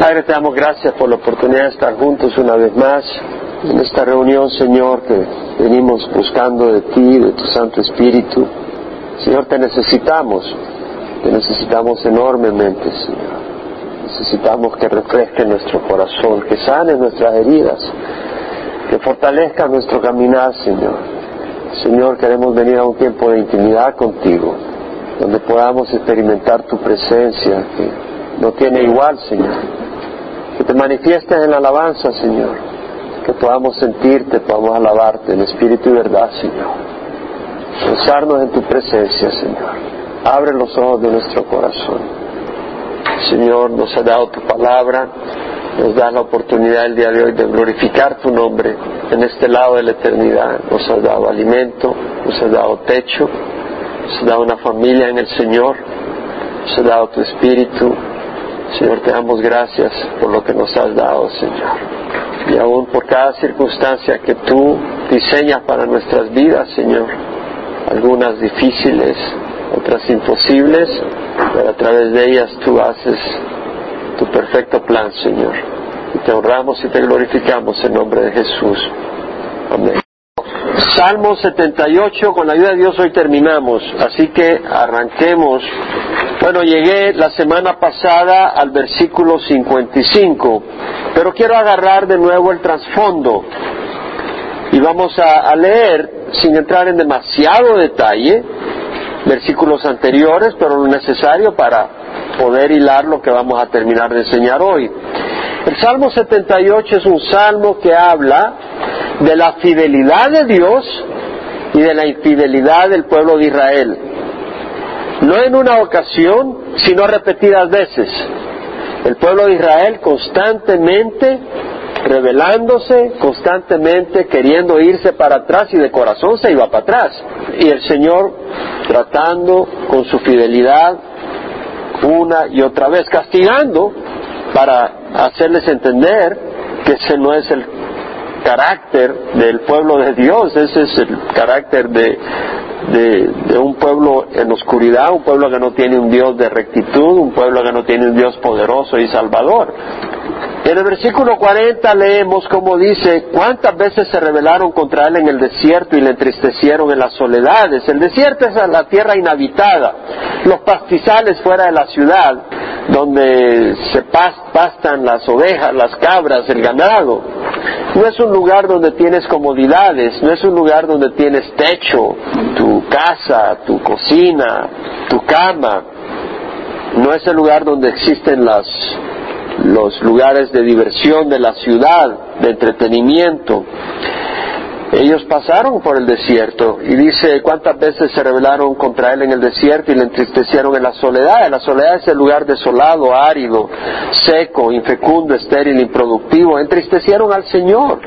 Padre, te damos gracias por la oportunidad de estar juntos una vez más en esta reunión, Señor, que venimos buscando de ti, de tu Santo Espíritu. Señor, te necesitamos, te necesitamos enormemente, Señor. Necesitamos que refresque nuestro corazón, que sane nuestras heridas, que fortalezca nuestro caminar, Señor. Señor, queremos venir a un tiempo de intimidad contigo, donde podamos experimentar tu presencia, que no tiene igual, Señor te manifiestes en la alabanza, Señor, que podamos sentirte, podamos alabarte en espíritu y verdad, Señor. Gozarnos en tu presencia, Señor. Abre los ojos de nuestro corazón. Señor, nos ha dado tu palabra, nos da la oportunidad el día de hoy de glorificar tu nombre en este lado de la eternidad. Nos has dado alimento, nos has dado techo, nos has dado una familia en el Señor, nos has dado tu espíritu, Señor, te damos gracias por lo que nos has dado, Señor. Y aún por cada circunstancia que tú diseñas para nuestras vidas, Señor. Algunas difíciles, otras imposibles, pero a través de ellas tú haces tu perfecto plan, Señor. Y te honramos y te glorificamos en nombre de Jesús. Amén. Salmo 78, con la ayuda de Dios hoy terminamos, así que arranquemos. Bueno, llegué la semana pasada al versículo 55, pero quiero agarrar de nuevo el trasfondo y vamos a, leer, sin entrar en demasiado detalle, versículos anteriores, pero lo necesario para poder hilar lo que vamos a terminar de enseñar hoy. El Salmo 78 es un salmo que habla de la fidelidad de Dios y de la infidelidad del pueblo de Israel. No en una ocasión, sino repetidas veces. El pueblo de Israel constantemente rebelándose, constantemente queriendo irse para atrás y de corazón se iba para atrás. Y el Señor tratando con su fidelidad una y otra vez, castigando para hacerles entender que ese no es el carácter del pueblo de Dios, ese es el carácter de, de, un pueblo en oscuridad, un pueblo que no tiene un Dios de rectitud, un pueblo que no tiene un Dios poderoso y salvador. En el versículo 40 leemos como dice, ¿cuántas veces se rebelaron contra él en el desierto y le entristecieron en las soledades? El desierto es la tierra inhabitada, los pastizales fuera de la ciudad, donde se pastan las ovejas, las cabras, el ganado. No es un lugar donde tienes comodidades, no es un lugar donde tienes techo, tu casa, tu cocina, tu cama. No es el lugar donde existen las los lugares de diversión de la ciudad, de entretenimiento. Ellos pasaron por el desierto y dice cuántas veces se rebelaron contra él en el desierto y le entristecieron en la soledad. La soledad es el lugar desolado, árido, seco, infecundo, estéril, improductivo. Entristecieron al Señor.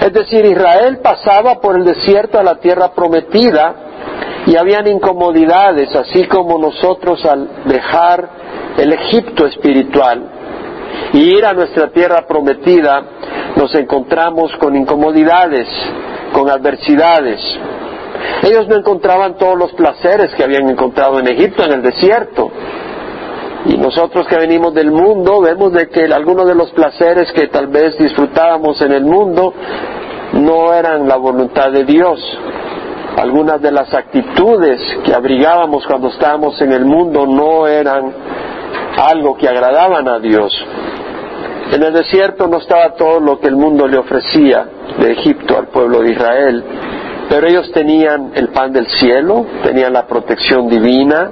Es decir, Israel pasaba por el desierto a la tierra prometida y habían incomodidades, así como nosotros al dejar el Egipto espiritual y ir a nuestra tierra prometida, nos encontramos con incomodidades, con adversidades. Ellos no encontraban todos los placeres que habían encontrado en Egipto, en el desierto. Y nosotros que venimos del mundo vemos de que algunos de los placeres que tal vez disfrutábamos en el mundo no eran la voluntad de Dios. Algunas de las actitudes que abrigábamos cuando estábamos en el mundo no eran algo que agradaban a Dios. En el desierto no estaba todo lo que el mundo le ofrecía de Egipto al pueblo de Israel, pero ellos tenían el pan del cielo, tenían la protección divina,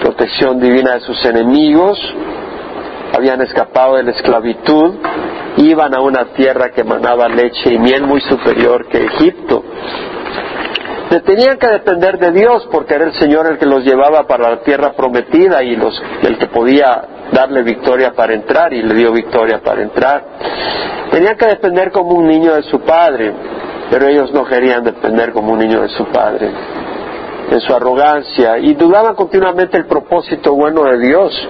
protección divina de sus enemigos, habían escapado de la esclavitud, iban a una tierra que manaba leche y miel muy superior que Egipto. Tenían que depender de Dios porque era el Señor el que los llevaba para la tierra prometida y los, el que podía darle victoria para entrar y le dio victoria para entrar. Tenían que depender como un niño de su padre, pero ellos no querían depender como un niño de su padre en su arrogancia y dudaban continuamente el propósito bueno de Dios,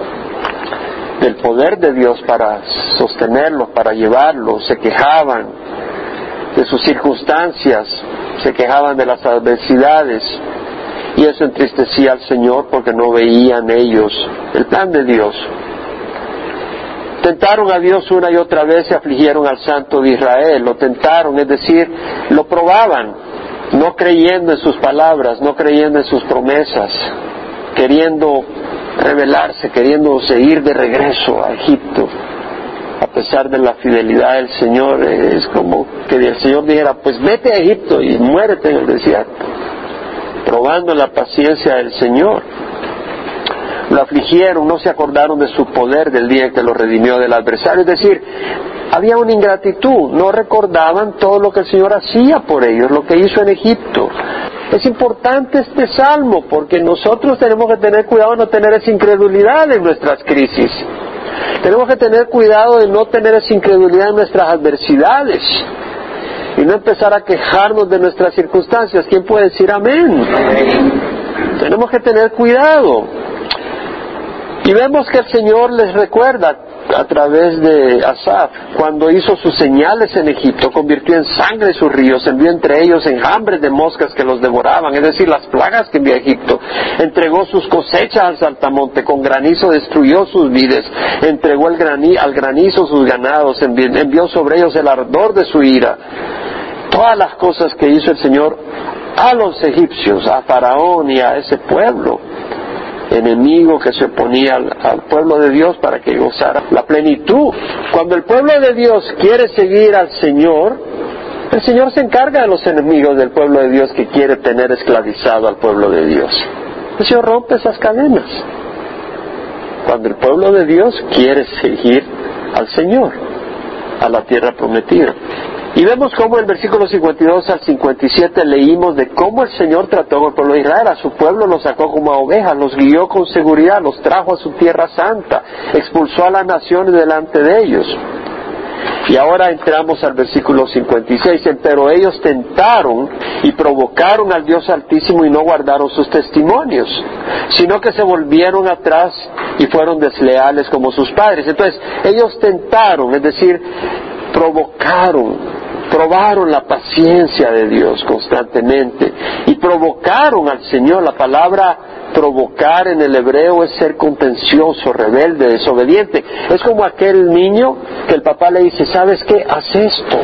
del poder de Dios para sostenerlos, para llevarlos, se quejaban de sus circunstancias, se quejaban de las adversidades y eso entristecía al Señor porque no veían ellos el plan de Dios. Tentaron a Dios una y otra vez y afligieron al Santo de Israel. Lo tentaron, es decir, lo probaban, no creyendo en sus palabras, no creyendo en sus promesas, queriendo rebelarse, queriendo seguir de regreso a Egipto. A pesar de la fidelidad del Señor, es como que el Señor dijera, pues vete a Egipto y muérete en el desierto, probando la paciencia del Señor lo afligieron, no se acordaron de su poder del día en que lo redimió del adversario. Es decir, había una ingratitud, no recordaban todo lo que el Señor hacía por ellos, lo que hizo en Egipto. Es importante este salmo porque nosotros tenemos que tener cuidado de no tener esa incredulidad en nuestras crisis. Tenemos que tener cuidado de no tener esa incredulidad en nuestras adversidades y no empezar a quejarnos de nuestras circunstancias. ¿Quién puede decir amén? Tenemos que tener cuidado. Y vemos que el Señor les recuerda a través de Asaf, cuando hizo sus señales en Egipto, convirtió en sangre sus ríos, envió entre ellos enjambres de moscas que los devoraban, es decir, las plagas que envió a Egipto, entregó sus cosechas al saltamonte, con granizo destruyó sus vides, entregó al granizo sus ganados, envió sobre ellos el ardor de su ira. Todas las cosas que hizo el Señor a los egipcios, a Faraón y a ese pueblo, enemigo que se oponía al, pueblo de Dios para que gozara la plenitud. Cuando el pueblo de Dios quiere seguir al Señor, el Señor se encarga de los enemigos del pueblo de Dios que quiere tener esclavizado al pueblo de Dios. El Señor rompe esas cadenas. Cuando el pueblo de Dios quiere seguir al Señor, a la tierra prometida. Y vemos cómo en el versículo 52 al 57 leímos de cómo el Señor trató con el pueblo de Israel. A su pueblo los sacó como a ovejas, los guió con seguridad, los trajo a su tierra santa, expulsó a las naciones delante de ellos. Y ahora entramos al versículo 56. Pero ellos tentaron y provocaron al Dios Altísimo y no guardaron sus testimonios, sino que se volvieron atrás y fueron desleales como sus padres. Entonces, ellos tentaron, es decir, provocaron probaron la paciencia de Dios constantemente y provocaron al Señor. La palabra provocar en el hebreo es ser contencioso, rebelde, desobediente. Es como aquel niño que el papá le dice, ¿sabes qué? Haz esto.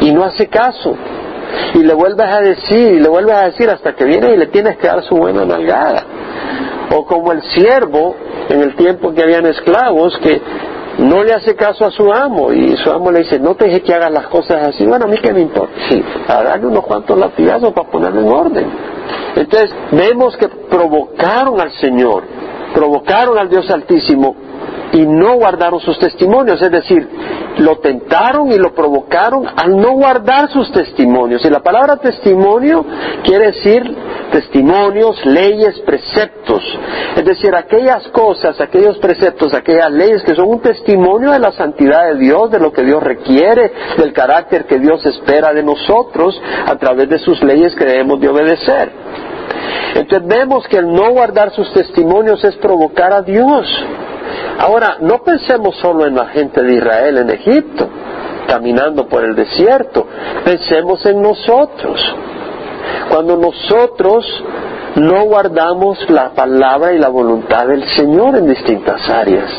Y no hace caso. Y le vuelves a decir, y le vuelves a decir hasta que viene y le tienes que dar su buena nalgada. O como el siervo en el tiempo que habían esclavos que no le hace caso a su amo y su amo le dice, no te que hagas las cosas así, bueno, a mí qué me importa, sí, a darle unos cuantos latigazos para ponerlo en orden. Entonces, vemos que provocaron al Señor, provocaron al Dios Altísimo y no guardaron sus testimonios, es decir, lo tentaron y lo provocaron al no guardar sus testimonios. Y la palabra testimonio quiere decir testimonios, leyes, preceptos, es decir, aquellas cosas, aquellos preceptos, aquellas leyes que son un testimonio de la santidad de Dios, de lo que Dios requiere, del carácter que Dios espera de nosotros a través de sus leyes que debemos de obedecer. Entonces vemos que el no guardar sus testimonios es provocar a Dios. Ahora, no pensemos solo en la gente de Israel en Egipto, caminando por el desierto, pensemos en nosotros. Cuando nosotros no guardamos la palabra y la voluntad del Señor en distintas áreas,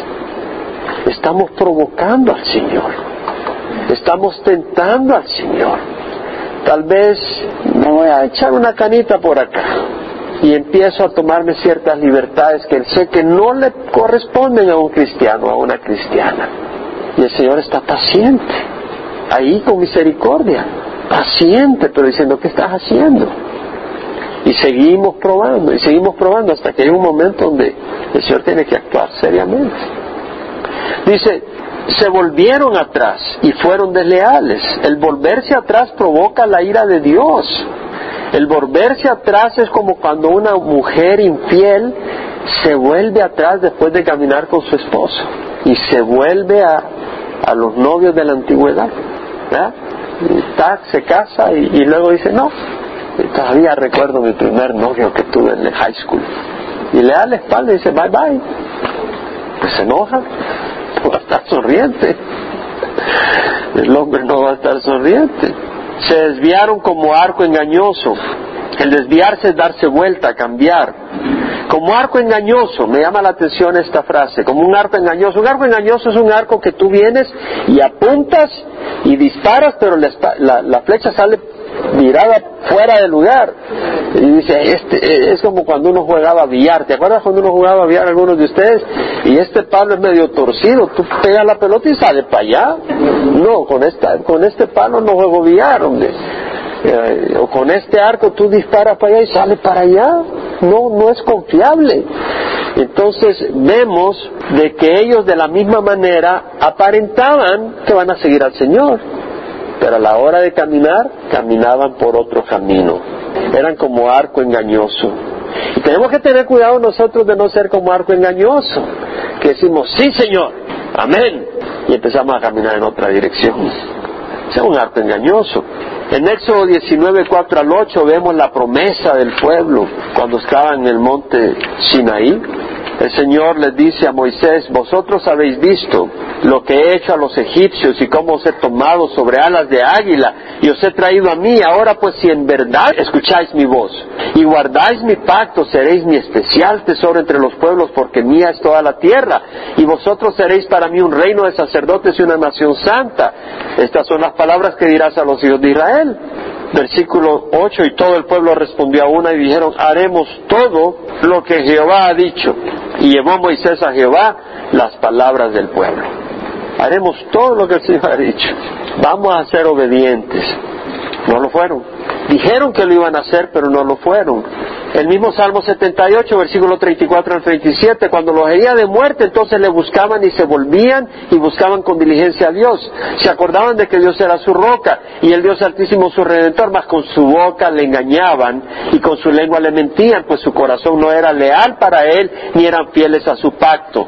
estamos provocando al Señor, estamos tentando al Señor. Tal vez me voy a echar una canita por acá, y empiezo a tomarme ciertas libertades que sé que no le corresponden a un cristiano, a una cristiana. Y el Señor está paciente, ahí con misericordia, paciente, pero diciendo, ¿qué estás haciendo? Y seguimos probando, y seguimos probando hasta que hay un momento donde el Señor tiene que actuar seriamente. Dice, se volvieron atrás y fueron desleales. El volverse atrás provoca la ira de Dios. El volverse atrás es como cuando una mujer infiel se vuelve atrás después de caminar con su esposo y se vuelve a, a los novios de la antigüedad. Se casa y, luego dice, no, todavía recuerdo mi primer novio que tuve en el high school. Y le da la espalda y dice, bye bye. Pues se enoja, no va a estar sonriente. El hombre no va a estar sonriente se desviaron como arco engañoso. El desviarse es darse vuelta, cambiar. Como arco engañoso, me llama la atención esta frase, como un arco engañoso. Un arco engañoso es un arco que tú vienes y apuntas y disparas, pero la, flecha sale mirada fuera del lugar. Y dice, este, es como cuando uno jugaba billar. ¿Te acuerdas cuando uno jugaba billar algunos de ustedes? Y este palo es medio torcido. Tú pegas la pelota y sale para allá. No, con, esta, con este palo no juego billar, hombre. Eh, o con este arco tú disparas para allá y sale para allá. No, no es confiable. Entonces vemos de que ellos de la misma manera aparentaban que van a seguir al Señor, pero a la hora de caminar caminaban por otro camino. Eran como arco engañoso. Y tenemos que tener cuidado nosotros de no ser como arco engañoso, que decimos, sí Señor, amén, y empezamos a caminar en otra dirección. Es un arco engañoso. En Éxodo 19, 4 al 8 vemos la promesa del pueblo cuando estaban en el monte Sinaí. El Señor les dice a Moisés, vosotros habéis visto lo que he hecho a los egipcios y cómo os he tomado sobre alas de águila y os he traído a mí. Ahora pues si en verdad escucháis mi voz y guardáis mi pacto, seréis mi especial tesoro entre los pueblos porque mía es toda la tierra y vosotros seréis para mí un reino de sacerdotes y una nación santa. Estas son las palabras que dirás a los hijos de Israel versículo 8, y todo el pueblo respondió a una y dijeron, haremos todo lo que Jehová ha dicho. Y llevó Moisés a Jehová las palabras del pueblo. Haremos todo lo que el Señor ha dicho. Vamos a ser obedientes. No lo fueron. Dijeron que lo iban a hacer, pero no lo fueron. El mismo Salmo 78, versículo 34 al 37, cuando los hería de muerte, entonces le buscaban y se volvían y buscaban con diligencia a Dios. Se acordaban de que Dios era su roca y el Dios altísimo su redentor, mas con su boca le engañaban y con su lengua le mentían, pues su corazón no era leal para él ni eran fieles a su pacto.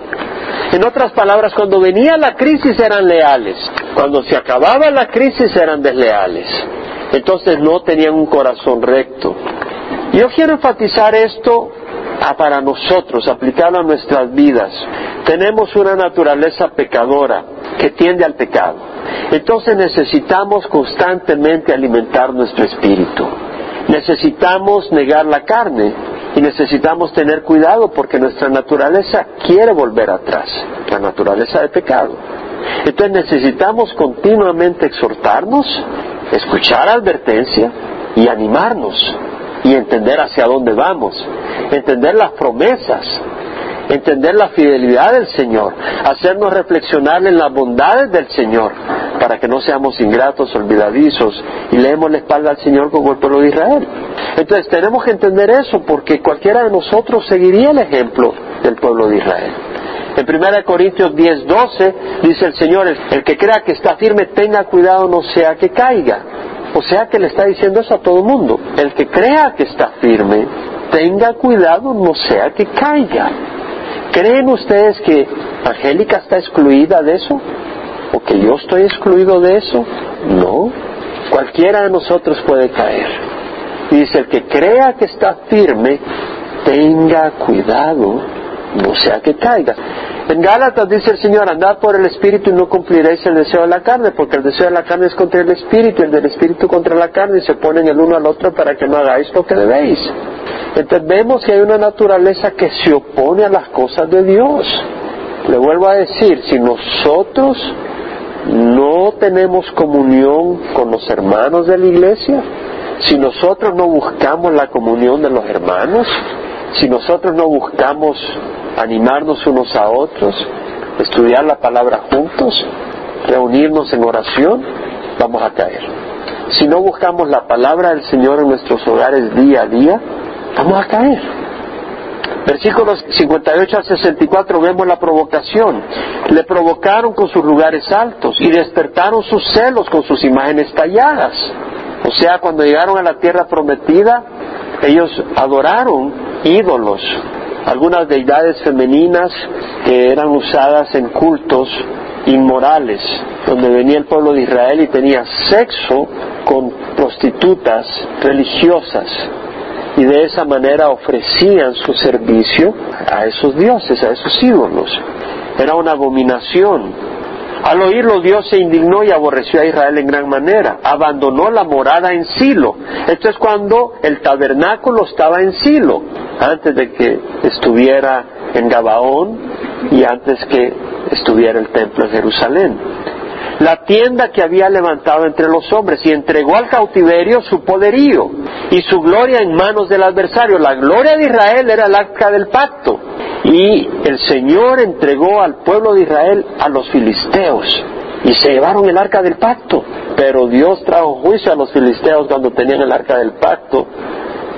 En otras palabras, cuando venía la crisis eran leales, cuando se acababa la crisis eran desleales. Entonces no tenían un corazón recto. Yo quiero enfatizar esto para nosotros, aplicarlo a nuestras vidas. Tenemos una naturaleza pecadora que tiende al pecado. Entonces necesitamos constantemente alimentar nuestro espíritu. Necesitamos negar la carne y necesitamos tener cuidado porque nuestra naturaleza quiere volver atrás, la naturaleza de pecado. Entonces necesitamos continuamente exhortarnos, escuchar advertencia y animarnos y entender hacia dónde vamos, entender las promesas, entender la fidelidad del Señor, hacernos reflexionar en las bondades del Señor, para que no seamos ingratos, olvidadizos y leemos la espalda al Señor como el pueblo de Israel. Entonces tenemos que entender eso porque cualquiera de nosotros seguiría el ejemplo del pueblo de Israel. En 1 Corintios 10, 12 dice el Señor, el que crea que está firme, tenga cuidado, no sea que caiga. O sea que le está diciendo eso a todo el mundo. El que crea que está firme, tenga cuidado, no sea que caiga. ¿Creen ustedes que Angélica está excluida de eso? ¿O que yo estoy excluido de eso? No. Cualquiera de nosotros puede caer. Y dice, el que crea que está firme, tenga cuidado, no sea que caiga. En Gálatas dice el Señor, andad por el Espíritu y no cumpliréis el deseo de la carne, porque el deseo de la carne es contra el Espíritu, y el del Espíritu contra la carne, y se ponen el uno al otro para que no hagáis lo que debéis. Entonces vemos que hay una naturaleza que se opone a las cosas de Dios. Le vuelvo a decir, si nosotros no tenemos comunión con los hermanos de la iglesia, si nosotros no buscamos la comunión de los hermanos, si nosotros no buscamos animarnos unos a otros, estudiar la palabra juntos, reunirnos en oración, vamos a caer. Si no buscamos la palabra del Señor en nuestros hogares día a día, vamos a caer. Versículos 58 al 64 vemos la provocación. Le provocaron con sus lugares altos y despertaron sus celos con sus imágenes talladas. O sea, cuando llegaron a la tierra prometida, ellos adoraron ídolos, algunas deidades femeninas que eran usadas en cultos inmorales, donde venía el pueblo de Israel y tenía sexo con prostitutas religiosas y de esa manera ofrecían su servicio a esos dioses, a esos ídolos. Era una abominación Al oírlo Dios se indignó y aborreció a Israel en gran manera. Abandonó la morada en Silo. Esto es cuando el tabernáculo estaba en Silo, antes de que estuviera en Gabaón y antes que estuviera el templo en Jerusalén la tienda que había levantado entre los hombres y entregó al cautiverio su poderío y su gloria en manos del adversario. La gloria de Israel era el arca del pacto y el Señor entregó al pueblo de Israel a los filisteos y se llevaron el arca del pacto. Pero Dios trajo juicio a los filisteos cuando tenían el arca del pacto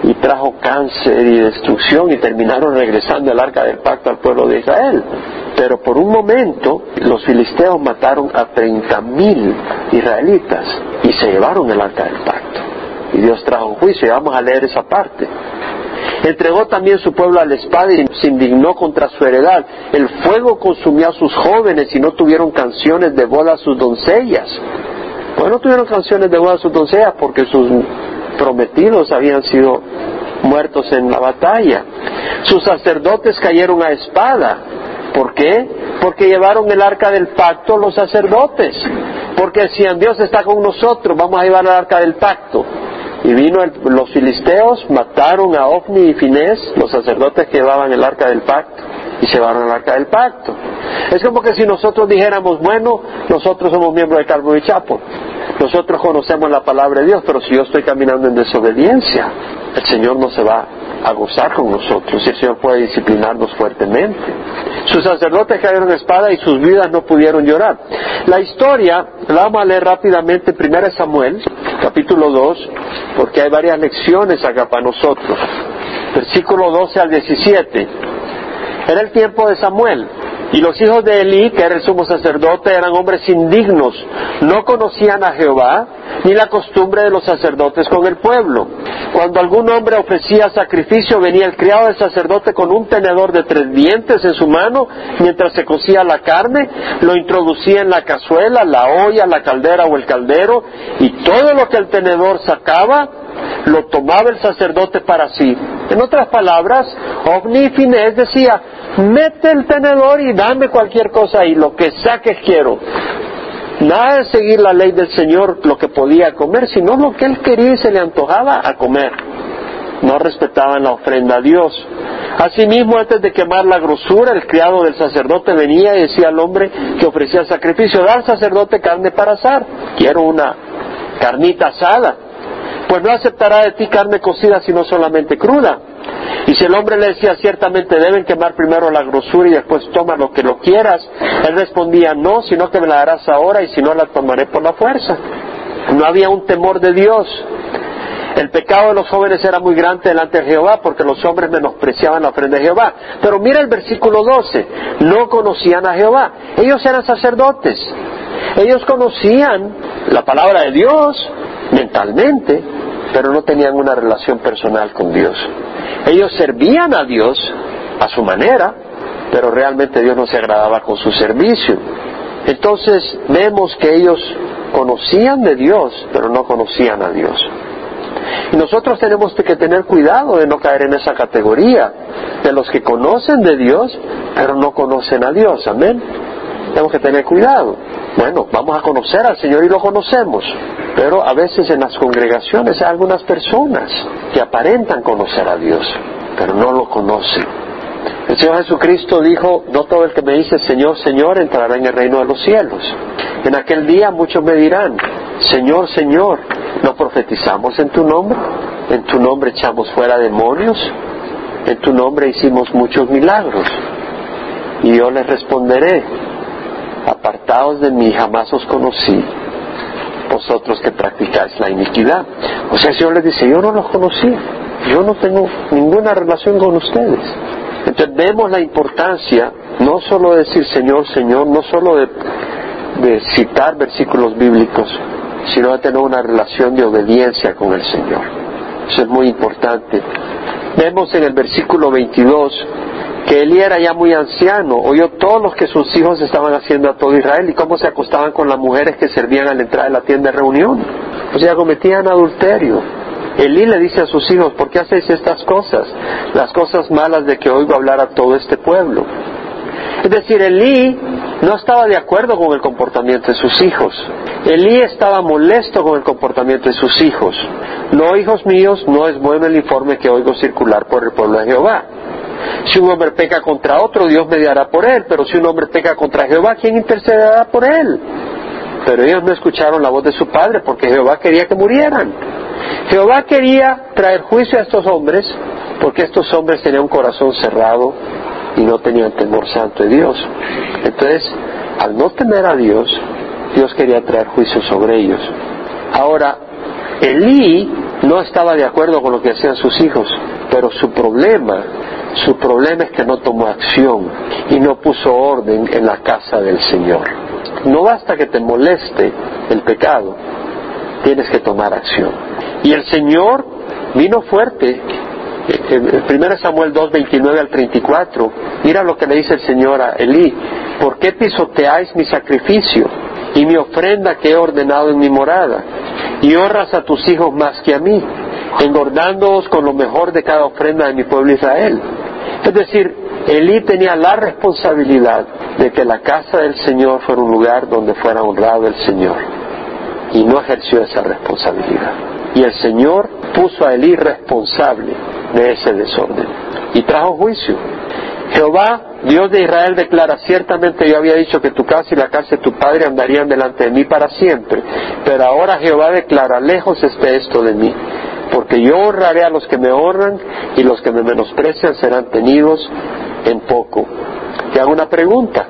y trajo cáncer y destrucción y terminaron regresando el arca del pacto al pueblo de Israel. Pero por un momento los filisteos mataron a treinta mil israelitas y se llevaron el arca del pacto. Y Dios trajo juicio y vamos a leer esa parte. Entregó también su pueblo a la espada y se indignó contra su heredad. El fuego consumió a sus jóvenes y no tuvieron canciones de boda a sus doncellas. Pues no tuvieron canciones de boda a sus doncellas porque sus prometidos habían sido muertos en la batalla. Sus sacerdotes cayeron a espada. ¿Por qué? Porque llevaron el arca del pacto los sacerdotes. Porque decían, Dios está con nosotros, vamos a llevar el arca del pacto. Y vino los filisteos, mataron a Ofni y Finés, los sacerdotes que llevaban el arca del pacto, y llevaron el arca del pacto. Es como que si nosotros dijéramos, bueno, nosotros somos miembros de Calvo y Chapo, nosotros conocemos la palabra de Dios, pero si yo estoy caminando en desobediencia, el Señor no se va a gozar con nosotros y el Señor puede disciplinarnos fuertemente. Sus sacerdotes cayeron espada y sus vidas no pudieron llorar. La historia la vamos a leer rápidamente, primero Samuel, capítulo 2, porque hay varias lecciones acá para nosotros. Versículo 12 al 17. Era el tiempo de Samuel. Y los hijos de Elí, que era el sumo sacerdote, eran hombres indignos, no conocían a Jehová, ni la costumbre de los sacerdotes con el pueblo. Cuando algún hombre ofrecía sacrificio, venía el criado del sacerdote con un tenedor de tres dientes en su mano, mientras se cocía la carne, lo introducía en la cazuela, la olla, la caldera o el caldero, y todo lo que el tenedor sacaba, lo tomaba el sacerdote para sí. En otras palabras, Ovni Finés decía, mete el tenedor y dame cualquier cosa ahí, lo que saques quiero. Nada de seguir la ley del Señor, lo que podía comer, sino lo que él quería y se le antojaba a comer. No respetaban la ofrenda a Dios. Asimismo, antes de quemar la grosura, el criado del sacerdote venía y decía al hombre que ofrecía sacrificio, da al sacerdote carne para asar. Quiero una carnita asada. Pues no aceptará de ti carne cocida, sino solamente cruda. Y si el hombre le decía ciertamente deben quemar primero la grosura y después toma lo que lo quieras, él respondía no, sino que me la darás ahora y si no la tomaré por la fuerza. No había un temor de Dios. El pecado de los jóvenes era muy grande delante de Jehová porque los hombres menospreciaban la ofrenda de Jehová. Pero mira el versículo 12, no conocían a Jehová. Ellos eran sacerdotes. Ellos conocían la palabra de Dios mentalmente, pero no tenían una relación personal con Dios. Ellos servían a Dios a su manera, pero realmente Dios no se agradaba con su servicio. Entonces vemos que ellos conocían de Dios, pero no conocían a Dios. Y nosotros tenemos que tener cuidado de no caer en esa categoría de los que conocen de Dios, pero no conocen a Dios. Amén. Tenemos que tener cuidado. Bueno, vamos a conocer al Señor y lo conocemos, pero a veces en las congregaciones hay algunas personas que aparentan conocer a Dios, pero no lo conocen. El Señor Jesucristo dijo, no todo el que me dice Señor, Señor entrará en el reino de los cielos. En aquel día muchos me dirán, Señor, Señor, ¿no profetizamos en tu nombre? ¿En tu nombre echamos fuera demonios? ¿En tu nombre hicimos muchos milagros? Y yo les responderé, apartaos de mí, jamás os conocí, vosotros que practicáis la iniquidad. O sea, el Señor les dice, yo no los conocía, yo no tengo ninguna relación con ustedes. Entonces vemos la importancia no solo de decir Señor, Señor, no solo de citar versículos bíblicos, sino de tener una relación de obediencia con el Señor. Eso es muy importante. Vemos en el versículo 22 que Eli era ya muy anciano, oyó todos los que sus hijos estaban haciendo a todo Israel y cómo se acostaban con las mujeres que servían a la entrada de la tienda de reunión. O sea, cometían adulterio. Elí le dice a sus hijos, ¿por qué hacéis estas cosas? Las cosas malas de que oigo hablar a todo este pueblo. Es decir, Elí no estaba de acuerdo con el comportamiento de sus hijos. Elí estaba molesto con el comportamiento de sus hijos. No, hijos míos, no es bueno el informe que oigo circular por el pueblo de Jehová. Si un hombre peca contra otro, Dios mediará por él, pero si un hombre peca contra Jehová, ¿quién intercederá por él? Pero ellos no escucharon la voz de su padre porque Jehová quería que murieran. Jehová quería traer juicio a estos hombres porque estos hombres tenían un corazón cerrado y no tenían temor santo de Dios. Entonces, al no temer a Dios, Dios quería traer juicio sobre ellos. Ahora, Elí no estaba de acuerdo con lo que hacían sus hijos, pero su problema, su problema es que no tomó acción y no puso orden en la casa del Señor. No basta que te moleste el pecado, tienes que tomar acción. Y el Señor vino fuerte 1 Samuel 2, 29 al 34, mira lo que le dice el Señor a Elí, ¿por qué pisoteáis mi sacrificio y mi ofrenda que he ordenado en mi morada? Y honras a tus hijos más que a mí, engordándoos con lo mejor de cada ofrenda de mi pueblo Israel. Es decir, Elí tenía la responsabilidad de que la casa del Señor fuera un lugar donde fuera honrado el Señor. Y no ejerció esa responsabilidad. Y el Señor puso a Elí responsable de ese desorden y trajo juicio. Jehová, Dios de Israel, declara, ciertamente yo había dicho que tu casa y la casa de tu padre andarían delante de mí para siempre, pero ahora Jehová declara, lejos esté esto de mí, porque yo honraré a los que me honran y los que me menosprecian serán tenidos en poco. Te hago una pregunta,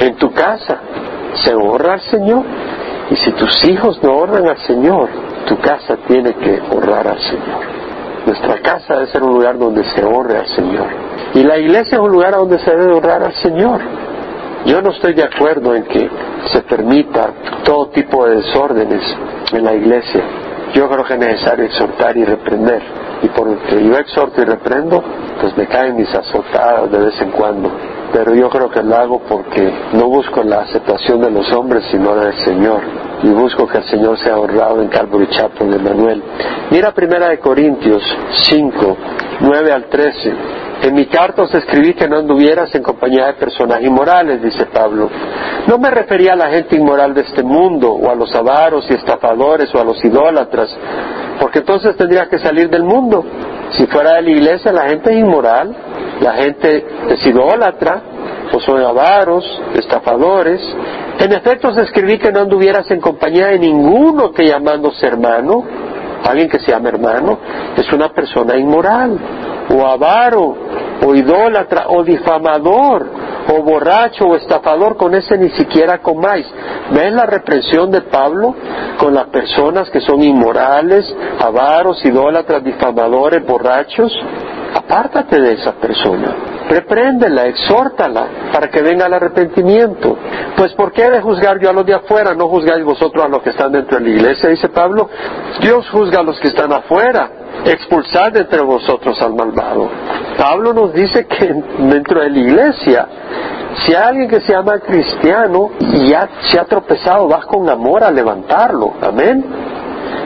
en tu casa, ¿se honra al Señor? Y si tus hijos no honran al Señor, tu casa tiene que honrar al Señor. Nuestra casa debe ser un lugar donde se honre al Señor. Y la iglesia es un lugar donde se debe honrar al Señor. Yo no estoy de acuerdo en que se permita todo tipo de desórdenes en la iglesia. Yo creo que es necesario exhortar y reprender. Y por lo que yo exhorto y reprendo, pues me caen mis azotadas de vez en cuando. Pero yo creo que lo hago porque no busco la aceptación de los hombres, sino del Señor y busco que el Señor sea honrado en Calvary Chapel de Manuel. Mira primera de Corintios 5, 9 al 13. En mi carta os escribí que no anduvieras en compañía de personas inmorales, dice Pablo. No me refería a la gente inmoral de este mundo, o a los avaros y estafadores, o a los idólatras, porque entonces tendría que salir del mundo. Si fuera de la iglesia, la gente es inmoral, la gente es idólatra, o son avaros, estafadores. En efecto, os escribí que no anduvieras en compañía de ninguno que llamándose hermano, alguien que se llama hermano, es una persona inmoral, o avaro, o idólatra, o difamador, o borracho, o estafador, con ese ni siquiera comáis. ¿Ves la reprensión de Pablo con las personas que son inmorales, avaros, idólatras, difamadores, borrachos? Apártate de esa persona. Repréndela, exhórtala para que venga el arrepentimiento. Pues ¿por qué de juzgar yo a los de afuera? No juzgáis vosotros a los que están dentro de la iglesia, dice Pablo. Dios juzga a los que están afuera. Expulsad entre vosotros al malvado. Pablo nos dice que dentro de la iglesia, si hay alguien que se llama cristiano y ya se ha tropezado, vas con amor a levantarlo. Amén.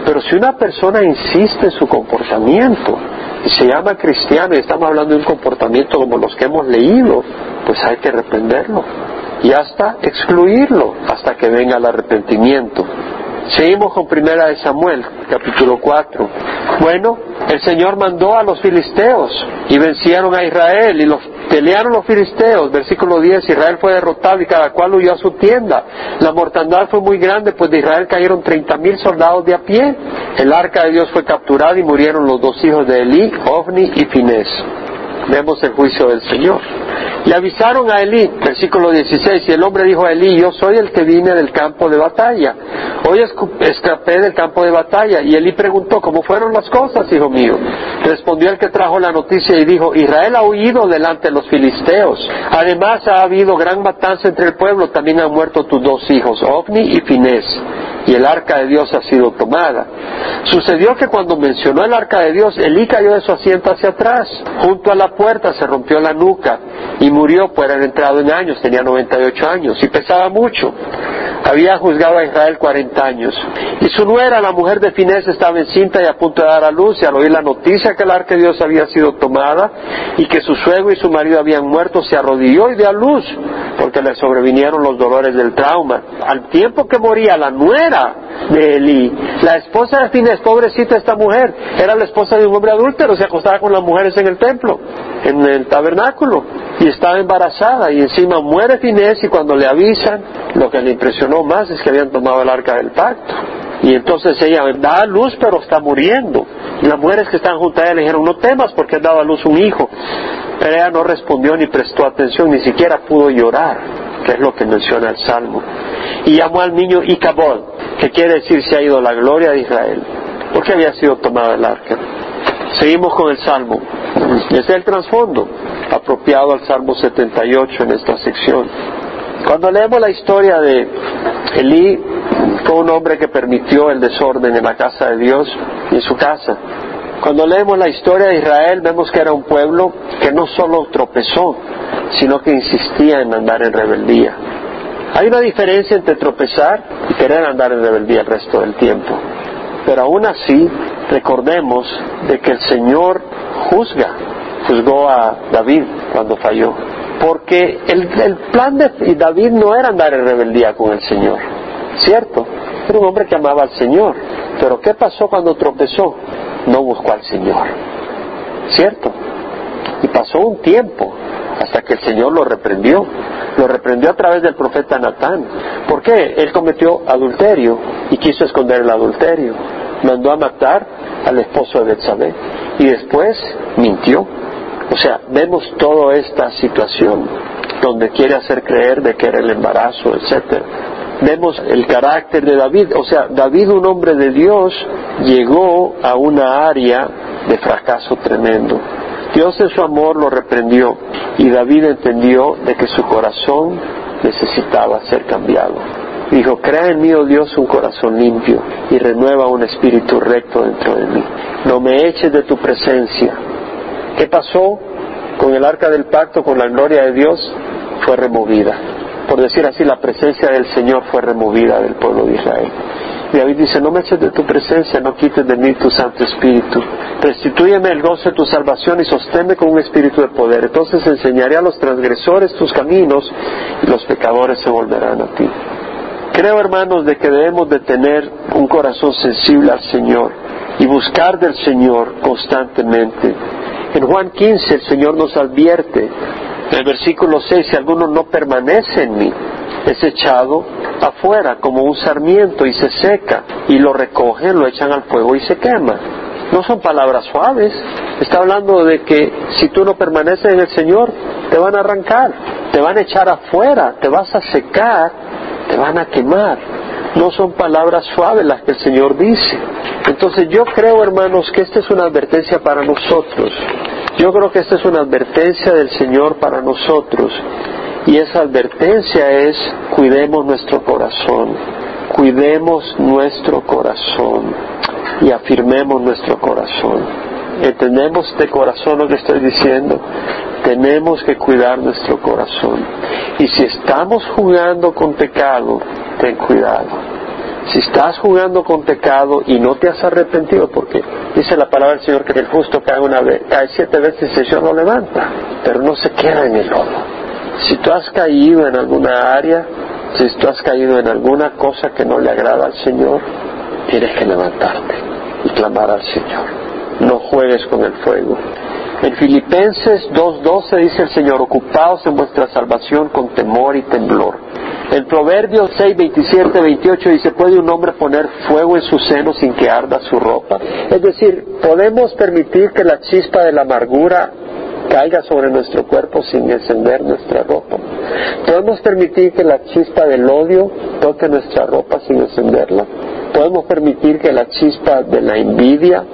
Pero si una persona insiste en su comportamiento, y se llama cristiano y estamos hablando de un comportamiento como los que hemos leído, pues hay que reprenderlo y hasta excluirlo hasta que venga el arrepentimiento. Seguimos con primera de Samuel, capítulo 4. Bueno, el Señor mandó a los filisteos y vencieron a Israel y los pelearon los filisteos. Versículo 10, Israel fue derrotado y cada cual huyó a su tienda. La mortandad fue muy grande, pues de Israel cayeron treinta mil soldados de a pie. El arca de Dios fue capturada y murieron los dos hijos de Elí, Ovni y Finés. Vemos el juicio del Señor. Le avisaron a Elí, versículo 16, y el hombre dijo a Elí, yo soy el que vine del campo de batalla. Hoy escapé del campo de batalla. Y Elí preguntó, ¿cómo fueron las cosas, hijo mío? Respondió el que trajo la noticia y dijo, Israel ha huido delante de los filisteos. Además ha habido gran matanza entre el pueblo, también han muerto tus dos hijos, Ovni y Finés y el arca de Dios ha sido tomada. Sucedió que cuando mencionó el arca de Dios, Elí cayó de su asiento hacia atrás. Junto a la puerta se rompió la nuca y murió, pues era entrado en años, tenía 98 años y pesaba mucho. había juzgado a Israel cuarenta años. Y su nuera, la mujer de Finés, estaba encinta y a punto de dar a luz, y al oír la noticia que el arca de Dios había sido tomada y que su suegro y su marido habían muerto, se arrodilló y dio a luz, porque le sobrevinieron los dolores del trauma. Al tiempo que moría la nuera de Eli, la esposa de Finés, pobrecita esta mujer, era la esposa de un hombre adúltero, se acostaba con las mujeres en el templo, en el tabernáculo, y estaba embarazada, y encima muere Finés, y cuando le avisan, lo que le impresionó más es que habían tomado el arca del pacto. Y entonces ella da a luz, pero está muriendo. Y las mujeres que están junto a ella le dijeron, no temas porque dado a luz un hijo. Pero ella no respondió ni prestó atención, ni siquiera pudo llorar, que es lo que menciona el Salmo. Y llamó al niño Icabod, que quiere decir se ha ido la gloria de Israel, porque había sido tomada el arca. Seguimos con el Salmo. Ese es el trasfondo, apropiado al Salmo 78 en esta sección. Cuando leemos la historia de Elí, fue un hombre que permitió el desorden en la casa de Dios y en su casa. Cuando leemos la historia de Israel, vemos que era un pueblo que no solo tropezó, sino que insistía en andar en rebeldía. Hay una diferencia entre tropezar y querer andar en rebeldía el resto del tiempo. Pero aún así, recordemos de que el Señor juzga, juzgó a David cuando falló. Porque el, el plan de David no era andar en rebeldía con el Señor, ¿cierto? Era un hombre que amaba al Señor. Pero ¿qué pasó cuando tropezó? No buscó al Señor. ¿Cierto? Y pasó un tiempo hasta que el Señor lo reprendió. Lo reprendió a través del profeta Natán. ¿Por qué? Él cometió adulterio y quiso esconder el adulterio. Mandó a matar al esposo de Betsabé y después mintió. O sea, vemos toda esta situación donde quiere hacer creer de que era el embarazo, etcétera vemos el carácter de David. O sea, David, un hombre de Dios, llegó a una área de fracaso tremendo. Dios en su amor lo reprendió y David entendió de que su corazón necesitaba ser cambiado. Dijo, crea en mí, oh Dios, un corazón limpio y renueva un espíritu recto dentro de mí. No me eches de tu presencia. ¿Qué pasó con el arca del pacto, con la gloria de Dios? Fue removida por decir así, la presencia del Señor fue removida del pueblo de Israel. Y David dice, no me eches de tu presencia, no quites de mí tu Santo Espíritu. Restitúyeme el gozo de tu salvación y sosténme con un espíritu de poder. Entonces enseñaré a los transgresores tus caminos y los pecadores se volverán a ti. Creo, hermanos, de que debemos de tener un corazón sensible al Señor y buscar del Señor constantemente. En Juan 15 el Señor nos advierte el versículo 6, si alguno no permanece en mí, es echado afuera como un sarmiento y se seca, y lo recogen, lo echan al fuego y se quema. No son palabras suaves. Está hablando de que si tú no permaneces en el Señor, te van a arrancar, te van a echar afuera, te vas a secar, te van a quemar. No son palabras suaves las que el Señor dice. Entonces yo creo, hermanos, que esta es una advertencia para nosotros. Yo creo que esta es una advertencia del Señor para nosotros y esa advertencia es cuidemos nuestro corazón, cuidemos nuestro corazón y afirmemos nuestro corazón. ¿Entendemos de corazón lo que estoy diciendo? Tenemos que cuidar nuestro corazón. Y si estamos jugando con pecado, ten cuidado si estás jugando con pecado y no te has arrepentido, porque dice la palabra del Señor que el justo cae una vez, cae siete veces y el Señor lo levanta, pero no se queda en el lodo. Si tú has caído en alguna área, si tú has caído en alguna cosa que no le agrada al Señor, tienes que levantarte y clamar al Señor. No juegues con el fuego. En Filipenses 2.12 dice el Señor, ocupaos en vuestra salvación con temor y temblor en Proverbios 6, 27, 28 dice, ¿puede un hombre poner fuego en su seno sin que arda su ropa? Es decir, ¿podemos permitir que la chispa de la amargura caiga sobre nuestro cuerpo sin encender nuestra ropa? ¿Podemos permitir que la chispa del odio toque nuestra ropa sin encenderla? ¿Podemos permitir que la chispa de la envidia,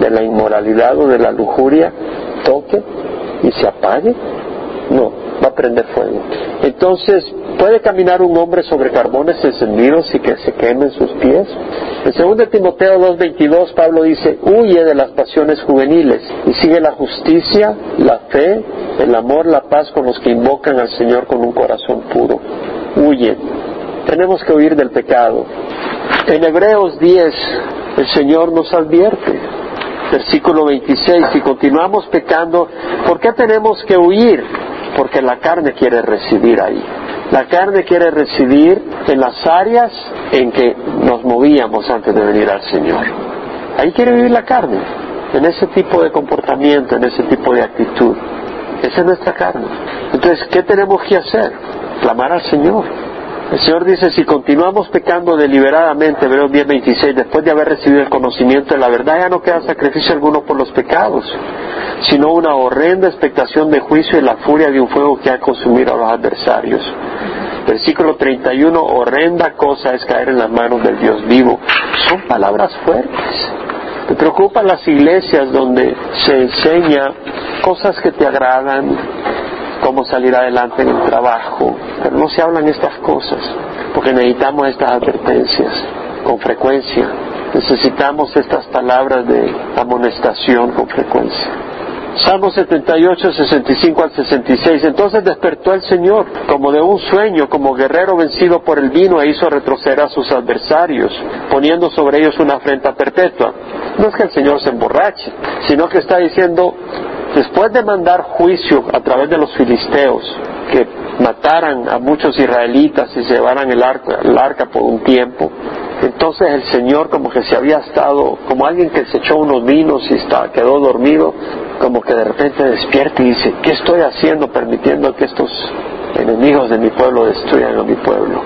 de la inmoralidad o de la lujuria toque y se apague? No, va a prender fuego. Entonces, ¿puede caminar un hombre sobre carbones encendidos y que se quemen sus pies? En 2 Timoteo 2.22 Pablo dice, huye de las pasiones juveniles y sigue la justicia, la fe, el amor, la paz con los que invocan al Señor con un corazón puro. Huye. Tenemos que huir del pecado. En Hebreos 10 el Señor nos advierte. Versículo 26, si continuamos pecando, ¿por qué tenemos que huir? Porque la carne quiere residir ahí. La carne quiere residir en las áreas en que nos movíamos antes de venir al Señor. Ahí quiere vivir la carne, en ese tipo de comportamiento, en ese tipo de actitud. Esa es nuestra carne. Entonces, ¿qué tenemos que hacer? Clamar al Señor. El Señor dice, si continuamos pecando deliberadamente, Hebreos 10:26, después de haber recibido el conocimiento de la verdad, ya no queda sacrificio alguno por los pecados, sino una horrenda expectación de juicio y la furia de un fuego que ha consumido a los adversarios. Versículo 31, horrenda cosa es caer en las manos del Dios vivo. Son palabras fuertes. Me preocupan las iglesias donde se enseña cosas que te agradan, cómo salir adelante en el trabajo, pero no se hablan estas cosas, porque necesitamos estas advertencias con frecuencia, necesitamos estas palabras de amonestación con frecuencia. Salmo 78, 65 al 66. Entonces despertó el Señor, como de un sueño, como guerrero vencido por el vino, e hizo retroceder a sus adversarios, poniendo sobre ellos una afrenta perpetua. No es que el Señor se emborrache, sino que está diciendo, después de mandar juicio a través de los filisteos, que mataran a muchos israelitas y se llevaran el arca, el arca por un tiempo, entonces el Señor como que se había estado, como alguien que se echó unos vinos y está, quedó dormido, como que de repente despierta y dice, ¿qué estoy haciendo permitiendo que estos enemigos de mi pueblo destruyan a mi pueblo?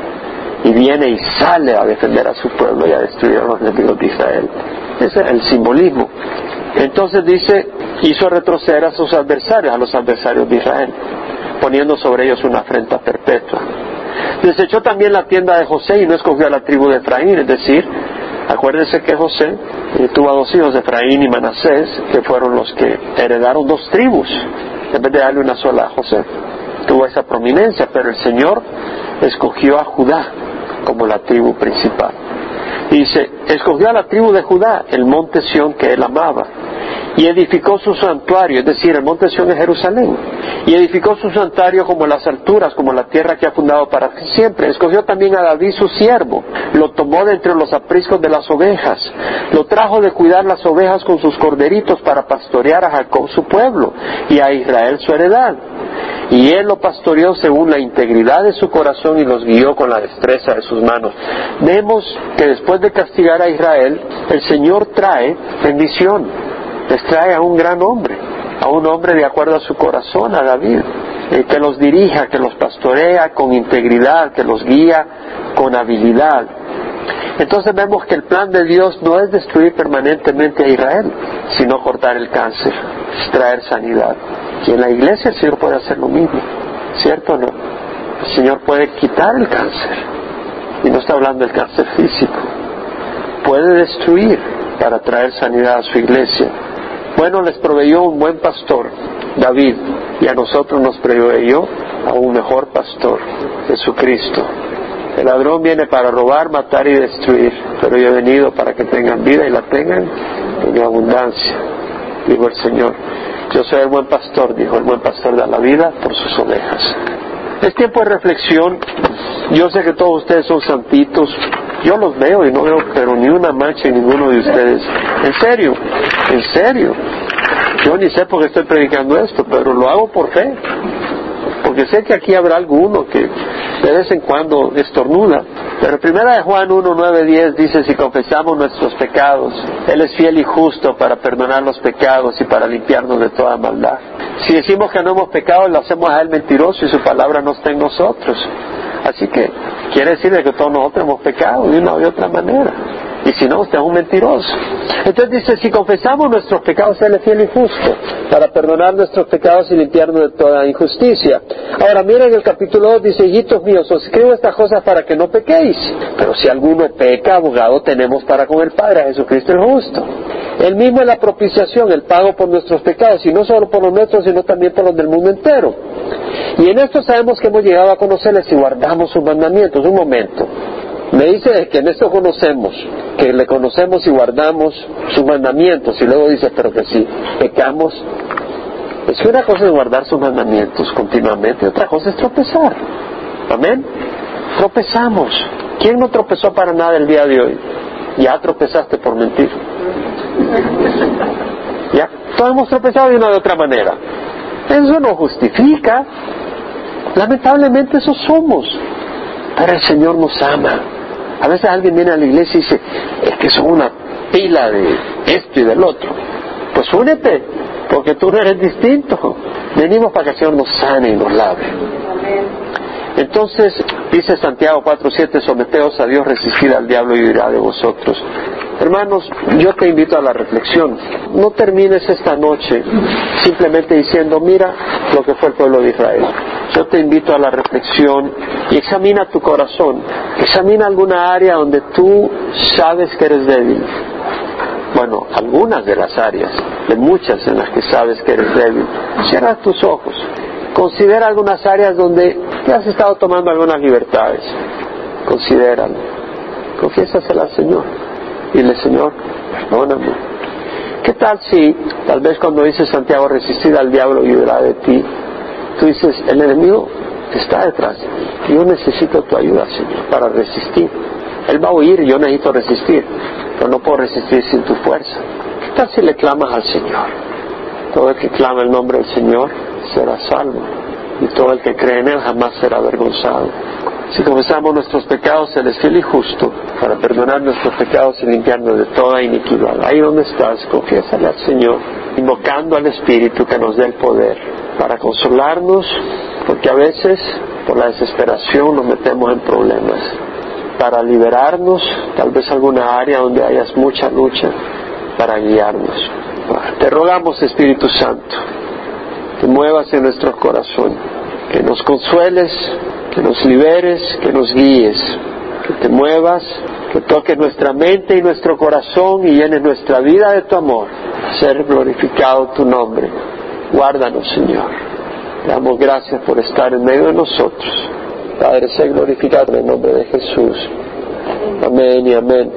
Y viene y sale a defender a su pueblo y a destruir a los enemigos de Israel. Ese es el simbolismo. Entonces dice, hizo retroceder a sus adversarios, a los adversarios de Israel, poniendo sobre ellos una afrenta perpetua. Desechó también la tienda de José y no escogió a la tribu de Efraín, es decir, acuérdense que José eh, tuvo dos hijos, Efraín y Manasés, que fueron los que heredaron dos tribus, en vez de darle una sola a José. Tuvo esa prominencia, pero el Señor escogió a Judá como la tribu principal. Dice, escogió a la tribu de Judá, el monte Sión que él amaba, y edificó su santuario, es decir, el monte Sión es Jerusalén, y edificó su santuario como las alturas, como la tierra que ha fundado para siempre. Escogió también a David su siervo, lo tomó de entre los apriscos de las ovejas, lo trajo de cuidar las ovejas con sus corderitos para pastorear a Jacob su pueblo y a Israel su heredad y él lo pastoreó según la integridad de su corazón y los guió con la destreza de sus manos. Vemos que después de castigar a Israel, el Señor trae bendición, les trae a un gran hombre, a un hombre de acuerdo a su corazón, a David, que los dirija, que los pastorea con integridad, que los guía con habilidad. Entonces vemos que el plan de Dios no es destruir permanentemente a Israel, sino cortar el cáncer, traer sanidad. Y en la iglesia el Señor puede hacer lo mismo, ¿cierto o no? El Señor puede quitar el cáncer. Y no está hablando del cáncer físico. Puede destruir para traer sanidad a su iglesia. Bueno, les proveyó un buen pastor, David, y a nosotros nos proveyó a un mejor pastor, Jesucristo. El ladrón viene para robar, matar y destruir, pero yo he venido para que tengan vida y la tengan en abundancia, dijo el Señor. Yo soy el buen pastor, dijo el buen pastor da la vida por sus ovejas. Es tiempo de reflexión. Yo sé que todos ustedes son santitos. Yo los veo y no veo pero ni una mancha en ninguno de ustedes. En serio, en serio. Yo ni sé por qué estoy predicando esto, pero lo hago por fe. Porque sé que aquí habrá alguno que de vez en cuando estornuda. Pero primera de Juan 1, 9, 10 dice, si confesamos nuestros pecados, Él es fiel y justo para perdonar los pecados y para limpiarnos de toda maldad. Si decimos que no hemos pecado, lo hacemos a Él mentiroso y su palabra no está en nosotros. Así que quiere decir que todos nosotros hemos pecado de una u otra manera. Y si no, usted es un mentiroso. Entonces dice, si confesamos nuestros pecados, Él es fiel y justo para perdonar nuestros pecados y limpiarnos de toda injusticia. Ahora miren el capítulo 2, dice, hijitos míos, os escribo estas cosas para que no pequéis. Pero si alguno peca, abogado tenemos para con el Padre, a Jesucristo el justo. Él mismo es la propiciación, el pago por nuestros pecados, y no solo por los nuestros, sino también por los del mundo entero. Y en esto sabemos que hemos llegado a conocerles y guardamos sus mandamientos. Un momento. Me dice que en esto conocemos, que le conocemos y guardamos sus mandamientos, y luego dice, pero que si pecamos, es que una cosa es guardar sus mandamientos continuamente, otra cosa es tropezar. Amén. tropezamos. ¿Quién no tropezó para nada el día de hoy? Ya tropezaste por mentir. Ya, todos hemos tropezado de una u otra manera. Eso no justifica. Lamentablemente eso somos. Pero el Señor nos ama. A veces alguien viene a la iglesia y dice, es que son una pila de esto y del otro. Pues únete, porque tú no eres distinto. Venimos para que el Señor nos sane y nos lave. Entonces, dice Santiago 4.7, someteos a Dios, resistid al diablo y huirá de vosotros. Hermanos, yo te invito a la reflexión. No termines esta noche simplemente diciendo, mira lo que fue el pueblo de Israel. Yo te invito a la reflexión y examina tu corazón. Examina alguna área donde tú sabes que eres débil. Bueno, algunas de las áreas, de muchas en las que sabes que eres débil. Cierra tus ojos. Considera algunas áreas donde te has estado tomando algunas libertades. Considéralo. Confiésasela al Señor. Dile, Señor, perdóname. ¿Qué tal si, tal vez cuando dice Santiago, resistir al diablo y huirá de ti, tú dices, el enemigo está detrás. Yo necesito tu ayuda, Señor, para resistir. Él va a huir yo necesito resistir, pero no puedo resistir sin tu fuerza. ¿Qué tal si le clamas al Señor? Todo el que clama el nombre del Señor será salvo, y todo el que cree en Él jamás será avergonzado. Si confesamos nuestros pecados, Él es fiel y justo para perdonar nuestros pecados y limpiarnos de toda iniquidad. Ahí donde estás, confiésale al Señor, invocando al Espíritu que nos dé el poder para consolarnos, porque a veces por la desesperación nos metemos en problemas. Para liberarnos, tal vez alguna área donde hayas mucha lucha, para guiarnos. Te rogamos, Espíritu Santo, que muevas en nuestro corazón, que nos consueles, que nos liberes, que nos guíes, que te muevas, que toques nuestra mente y nuestro corazón y llenes nuestra vida de tu amor. Ser glorificado tu nombre. Guárdanos, Señor. Te damos gracias por estar en medio de nosotros. Padre, sé glorificado en el nombre de Jesús. Amén y amén.